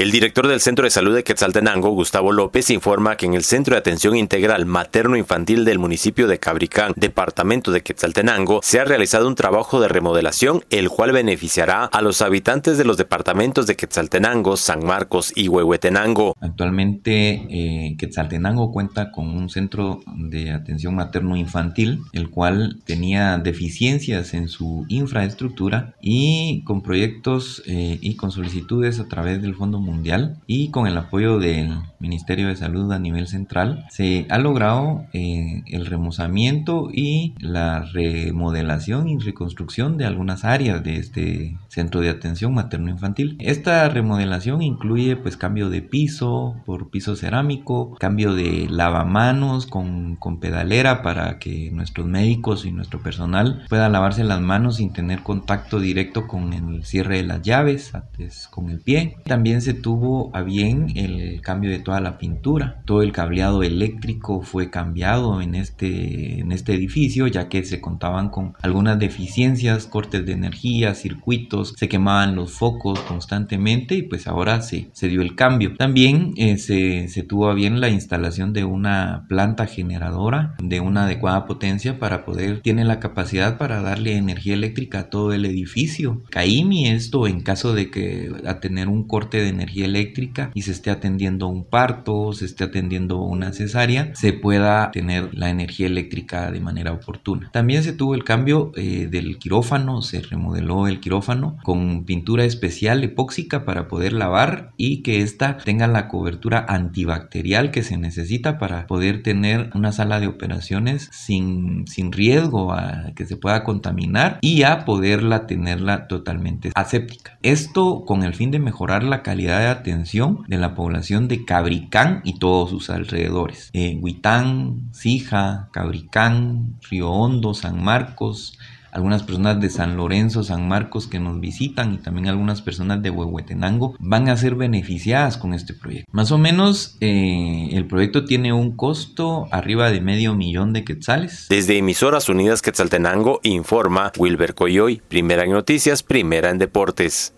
El director del Centro de Salud de Quetzaltenango, Gustavo López, informa que en el Centro de Atención Integral Materno-Infantil del municipio de Cabricán, departamento de Quetzaltenango, se ha realizado un trabajo de remodelación, el cual beneficiará a los habitantes de los departamentos de Quetzaltenango, San Marcos y Huehuetenango. Actualmente, eh, Quetzaltenango cuenta con un centro de atención materno-infantil, el cual tenía deficiencias en su infraestructura y con proyectos eh, y con solicitudes a través del Fondo Mundial y con el apoyo del Ministerio de Salud a nivel central, se ha logrado eh, el remozamiento y la remodelación y reconstrucción de algunas áreas de este centro de atención materno-infantil. Esta remodelación incluye pues cambio de piso por piso cerámico, cambio de lavamanos con, con pedalera para que nuestros médicos y nuestro personal puedan lavarse las manos sin tener contacto directo con el cierre de las llaves, antes con el pie. También se tuvo a bien el cambio de toda la pintura. Todo el cableado eléctrico fue cambiado en este, en este edificio ya que se contaban con algunas deficiencias, cortes de energía, circuitos, se quemaban los focos constantemente y pues ahora sí, se dio el cambio. También eh, se, se tuvo a bien la instalación de una planta generadora de una adecuada potencia para poder, tiene la capacidad para darle energía eléctrica a todo el edificio. CAIMI esto en caso de que a tener un corte de energía eléctrica y se esté atendiendo un parto, se esté atendiendo una cesárea, se pueda tener la energía eléctrica de manera oportuna. También se tuvo el cambio eh, del quirófano, se remodeló el quirófano con pintura especial epóxica para poder lavar y que ésta tenga la cobertura antibacterial que se necesita para poder tener una sala de operaciones sin, sin riesgo a que se pueda contaminar y a poderla tenerla totalmente aséptica. Esto con el fin de mejorar la calidad de atención de la población de Cabricán y todos sus alrededores. Eh, Huitán, Sija, Cabricán, Río Hondo, San Marcos, algunas personas de San Lorenzo, San Marcos que nos visitan y también algunas personas de Huehuetenango van a ser beneficiadas con este proyecto. Más o menos eh, el proyecto tiene un costo arriba de medio millón de quetzales. Desde Emisoras Unidas Quetzaltenango informa Wilber Coyoy, primera en noticias, primera en deportes.